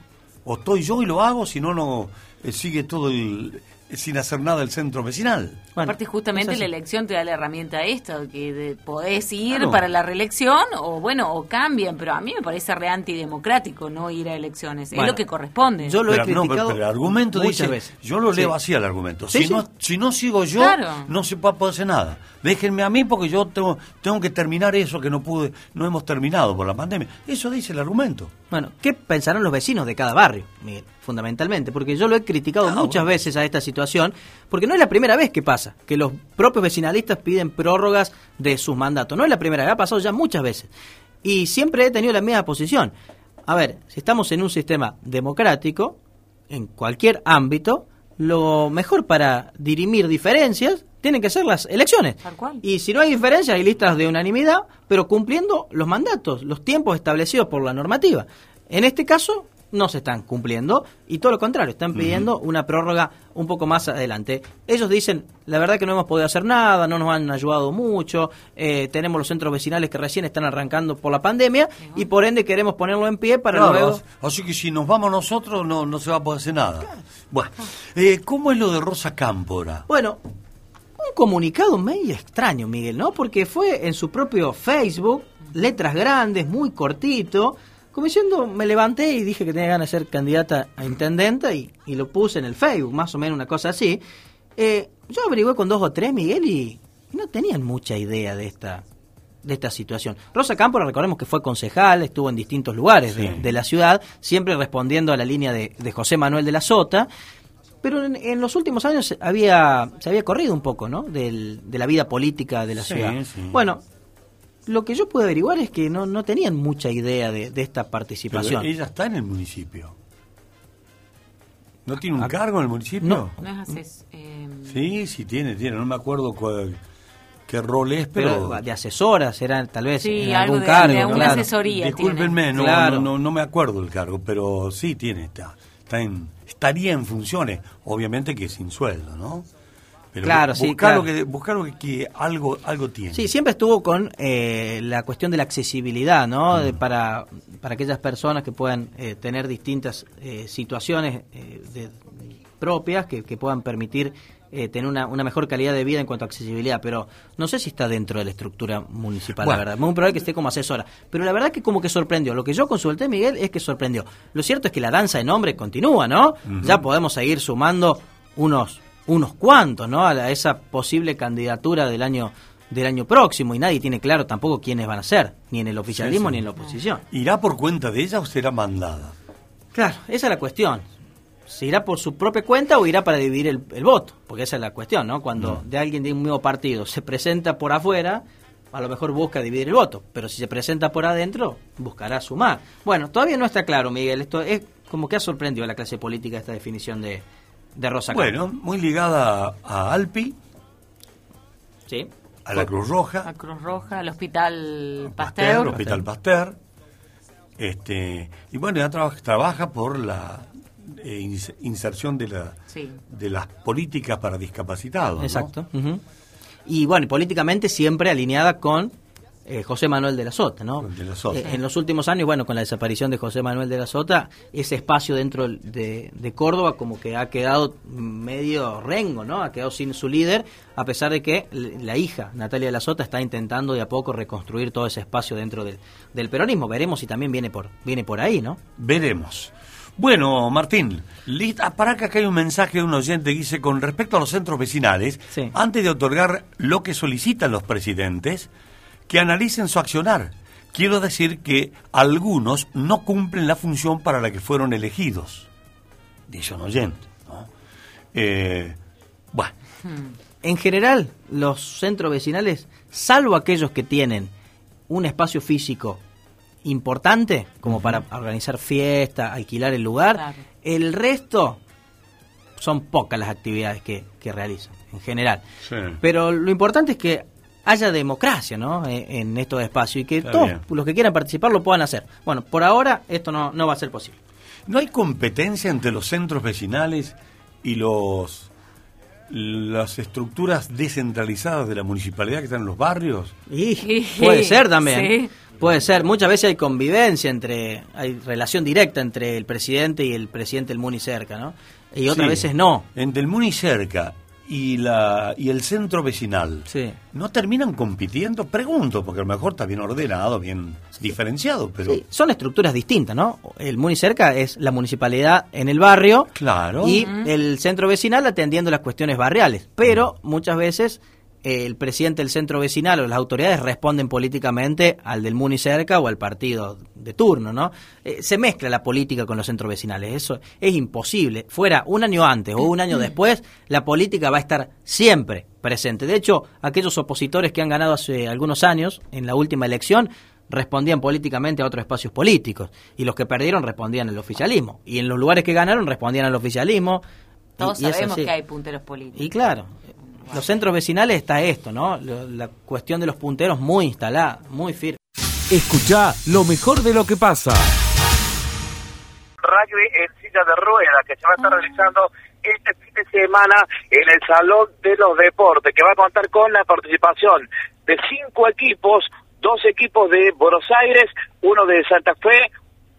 G: o estoy yo y lo hago, si no, no eh, sigue todo el, sin hacer nada el centro vecinal.
I: Aparte, justamente la elección te da la herramienta esta, que de- podés ir
G: Claro.
I: para la reelección o, bueno, o cambian, pero a mí me parece re antidemocrático no ir a elecciones. es
M: Bueno,
I: lo que corresponde.
M: yo lo he
G: no,
M: criticado
G: pero el argumento
M: muchas
G: dice,
M: veces.
G: yo lo leo
M: Sí.
G: así al argumento.
M: Sí,
G: si,
M: sí.
G: No, si no sigo yo,
I: Claro.
G: no se va a poder hacer nada. Déjenme a mí porque yo tengo, tengo que terminar eso que no pude, no hemos terminado por la pandemia. Eso dice el argumento.
M: Bueno, ¿qué pensarán los vecinos de cada barrio, Miguel? Fundamentalmente, porque yo lo he criticado
G: Ah,
M: muchas
G: bueno.
M: veces a esta situación, porque no es la primera vez que pasa, que los propios vecinalistas piden prórrogas de sus mandatos. No es la primera vez, ha pasado ya muchas veces. Y siempre he tenido la misma posición. A ver, si estamos en un sistema democrático, en cualquier ámbito, lo mejor para dirimir diferencias tienen que ser las elecciones.
I: Tal cual.
M: Y si no hay diferencias, hay listas de unanimidad, pero cumpliendo los mandatos, los tiempos establecidos por la normativa. En este caso, no se están cumpliendo y todo lo contrario, están pidiendo una prórroga un poco más adelante. Ellos dicen, la verdad que no hemos podido hacer nada, no nos han ayudado mucho, eh, tenemos los centros vecinales que recién están arrancando por la pandemia y por ende queremos ponerlo en pie para
G: Claro,
M: luego...
G: Así que si nos vamos nosotros no, no se va a poder hacer nada. Bueno, eh, ¿cómo es lo de Rosa Cámpora?
M: Bueno, un comunicado medio extraño, Miguel, ¿no? Porque fue en su propio Facebook, letras grandes, muy cortito, como diciendo, me levanté y dije que tenía ganas de ser candidata a intendenta y, y lo puse en el Facebook, más o menos una cosa así. Eh, yo averigué con dos o tres, Miguel, y no tenían mucha idea de esta de esta situación. Rosa Cámpora, recordemos que fue concejal, estuvo en distintos lugares de, de la ciudad, siempre respondiendo a la línea de, de José Manuel de la Sota, pero en, en los últimos años se había, se había corrido un poco, ¿no? Del- de la vida política de la
G: Sí,
M: ciudad.
G: sí.
M: Bueno, lo que yo pude averiguar es que no, no tenían mucha idea de, de esta
G: Pero
M: participación.
G: ella está en el municipio. ¿No tiene un
M: Ah,
G: cargo en el municipio?
M: no.
I: No es así. es, eh,
G: Sí, sí tiene, tiene. No me acuerdo cuál. qué rol es, pero...
M: Pero de asesoras, eran tal vez
I: Sí,
M: en
I: algo
M: algún
I: de-
M: cargo.
I: de una
M: claro.
I: asesoría
G: Discúlpenme, no,
M: Claro.
G: no, no, no me acuerdo el cargo, pero sí tiene, está, está en, estaría en funciones, obviamente que sin sueldo, ¿no? Pero
M: Claro, sí,
G: buscar
M: claro.
G: Lo que, buscar lo que, algo, algo tiene.
M: Sí, siempre estuvo con eh, la cuestión de la accesibilidad, ¿no? De- para, para aquellas personas que puedan eh, tener distintas eh, situaciones eh, de- propias que, que puedan permitir eh, tener una, una mejor calidad de vida en cuanto a accesibilidad, pero no sé si está dentro de la estructura municipal,
G: Bueno.
M: la verdad. Muy probable que esté como asesora. Pero la verdad que como que sorprendió. Lo que yo consulté, Miguel, es que sorprendió. Lo cierto es que la danza de nombre continúa, ¿no? Ya podemos seguir sumando unos unos cuantos, ¿no? A, esa posible candidatura del año del año próximo y nadie tiene claro tampoco quiénes van a ser, ni en el oficialismo
G: Sí, sí.
M: ni en la oposición.
G: ¿Irá por cuenta de ella o será mandada?
M: Claro, esa es la cuestión. ¿Se irá por su propia cuenta o irá para dividir el, el voto? Porque esa es la cuestión, ¿no? Cuando de alguien de un mismo partido se presenta por afuera, a lo mejor busca dividir el voto, pero si se presenta por adentro, buscará sumar. Bueno, todavía no está claro, Miguel. Esto es como que ha sorprendido a la clase política esta definición de, de Rosa Campo.
G: Bueno, muy ligada a Alpi,
M: Sí.
G: a la Cruz Roja,
I: La Cruz Roja, el Hospital
G: Pasteur,
I: Pasteur.
G: Hospital Pasteur. Este, y bueno, ya traba- trabaja por la eh, ins- inserción de, la,
I: Sí.
G: de las políticas para discapacitados. ¿no?
M: Exacto. ujú. Y bueno, y políticamente siempre alineada con eh, José Manuel de la Sota, ¿no?
G: De la Sota.
M: Eh, en los últimos años, bueno, con la desaparición de José Manuel de la Sota, ese espacio dentro de, de Córdoba como que ha quedado medio rengo, ¿no? Ha quedado sin su líder, a pesar de que la hija, Natalia de la Sota, está intentando de a poco reconstruir todo ese espacio dentro del, del peronismo. Veremos si también viene por, viene por ahí, ¿no?
G: Veremos. Bueno, Martín, lit- ah, para que acá hay un mensaje de un oyente que dice, con respecto a los centros vecinales,
M: Sí.
G: antes de otorgar lo que solicitan los presidentes, que analicen su accionar. Quiero decir que algunos no cumplen la función para la que fueron elegidos. Dice un oyente. ¿no? Eh, bueno,
M: En general, los centros vecinales, salvo aquellos que tienen un espacio físico importante, como para organizar fiesta, alquilar el lugar,
I: Claro.
M: el resto son pocas las actividades que, que realizan, en general.
G: sí.
M: Pero lo importante es que haya democracia ¿no? en, en estos espacios y que
G: Está
M: todos
G: bien.
M: los que quieran participar lo puedan hacer. Bueno, por ahora esto no, no va a ser posible.
G: ¿No hay competencia entre los centros vecinales y los las estructuras descentralizadas de la municipalidad que están en los barrios?
M: Y
I: Sí,
M: puede ser también.
I: sí.
M: Puede ser. Muchas veces hay convivencia entre, hay relación directa entre el presidente y el presidente del Muni cerca, ¿no? Y otras
G: Sí.
M: veces no.
G: Entre el Muni cerca y la y el centro vecinal.
M: Sí.
G: ¿No terminan compitiendo? Pregunto, porque a lo mejor está bien ordenado, bien diferenciado, pero
M: Sí, Son estructuras distintas, ¿no? El Muni cerca es la municipalidad en el barrio
G: claro.
M: y el centro vecinal atendiendo las cuestiones barriales. Pero muchas veces el presidente del centro vecinal o las autoridades responden políticamente al del Muni cerca o al partido de turno, ¿no? Eh, se mezcla la política con los centros vecinales, eso es imposible. Fuera un año antes o un año después, la política va a estar siempre presente. De hecho, aquellos opositores que han ganado hace algunos años en la última elección respondían políticamente a otros espacios políticos y los que perdieron respondían al oficialismo y en los lugares que ganaron respondían al oficialismo.
I: Todos
M: y
I: sabemos que hay punteros políticos.
M: Y claro, los centros vecinales está esto, ¿no? La cuestión de los punteros muy instalada, muy firme.
A: Escucha lo mejor de lo que pasa.
E: rugby en silla de ruedas que se va a estar realizando este fin de semana en el Salón de los Deportes, que va a contar con la participación de cinco equipos, dos equipos de Buenos Aires, uno de Santa Fe,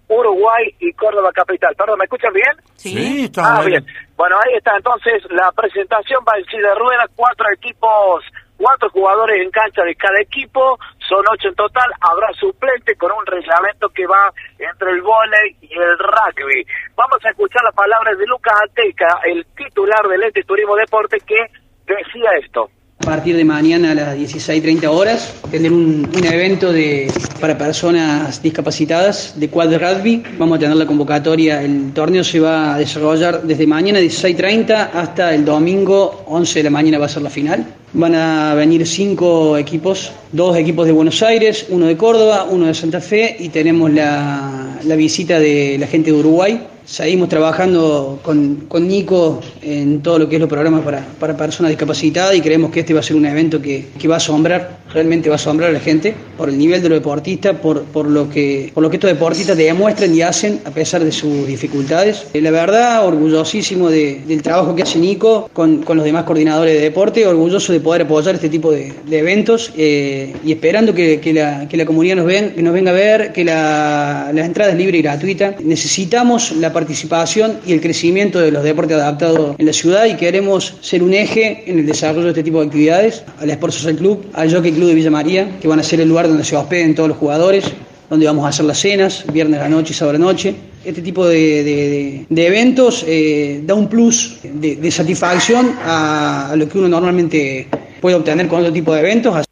E: Uruguay y Córdoba Capital. Perdón, ¿me escuchan bien?
G: Sí, está
E: Ah,
G: bueno.
E: bien. Bueno, ahí está entonces la presentación va en silla de ruedas, cuatro equipos, cuatro jugadores en cancha de cada equipo, son ocho en total, habrá suplente con un reglamento que va entre el vóley y el rugby. Vamos a escuchar las palabras de Lucas Ateca, el titular del Ente Turismo Deporte, que decía esto.
N: A partir de mañana a las 16.30 horas, tener un, evento de, para personas discapacitadas de quad rugby. Vamos a tener la convocatoria. El torneo se va a desarrollar desde mañana 16.30 hasta el domingo 11 de la mañana va a ser la final. Van a venir cinco equipos dos equipos de Buenos Aires, uno de Córdoba, uno de Santa Fe y tenemos la visita de la gente de Uruguay Seguimos trabajando con, con, Nico en todo lo que es los programas para, para, personas discapacitadas y creemos que este va a ser un evento que, que, va a asombrar, realmente va a asombrar a la gente por el nivel de los deportistas, por, por, lo, que, por lo que estos deportistas demuestran y hacen a pesar de sus dificultades. Eh, la verdad, orgullosísimo de, del trabajo que hace Nico con, con, los demás coordinadores de deporte, orgulloso de poder apoyar este tipo de, de eventos eh, y esperando que, que, la, que la comunidad nos, ven, que nos venga a ver, que la, la entrada es libre y gratuita. Necesitamos la participación y el crecimiento de los deportes adaptados en la ciudad y queremos ser un eje en el desarrollo de este tipo de actividades, al Sport Social Club, al Jockey Club de Villa María, que van a ser el lugar donde se hospeden todos los jugadores, donde vamos a hacer las cenas, viernes a la noche y sábado la noche. Este tipo de, eventos eh, da un plus de, satisfacción a lo que uno normalmente puede obtener con otro tipo de eventos.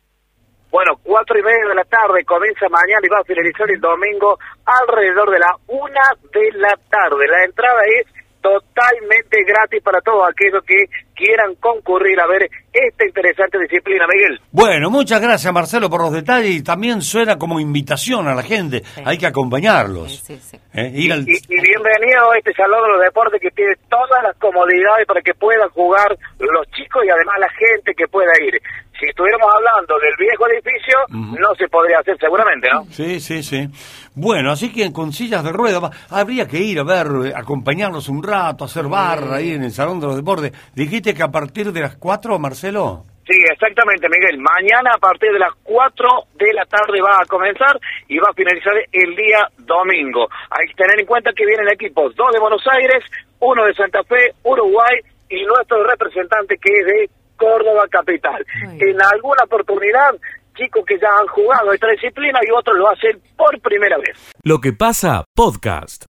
E: Cuatro y media de la tarde comienza mañana y va a finalizar el domingo alrededor de la una de la tarde. La entrada es totalmente gratis para todos aquellos que quieran concurrir a ver esta interesante disciplina, Miguel.
G: Bueno, muchas gracias Marcelo por los detalles y también suena como invitación a la gente, sí. hay que acompañarlos.
E: Sí, sí, ¿Eh? y, al... y, y, bienvenido a este Salón de los Deportes que tiene todas las comodidades para que puedan jugar los chicos y además la gente que pueda ir si estuviéramos hablando del viejo edificio, uh -huh. no se podría hacer seguramente, ¿no?
G: Sí, sí, sí. Bueno, así que con sillas de ruedas habría que ir a ver, eh, acompañarnos un rato, hacer barra ahí en el Salón de los Deportes. Dijiste que a partir de las 4, Marcelo.
E: Sí, exactamente, Miguel. Mañana a partir de las 4 de la tarde va a comenzar y va a finalizar el día domingo. Hay que tener en cuenta que vienen equipos, dos de Buenos Aires, uno de Santa Fe, Uruguay y nuestro representante que es de Córdoba Capital. En alguna oportunidad, chicos que ya han jugado esta disciplina y otros lo hacen por primera vez.
A: Lo que pasa, podcast.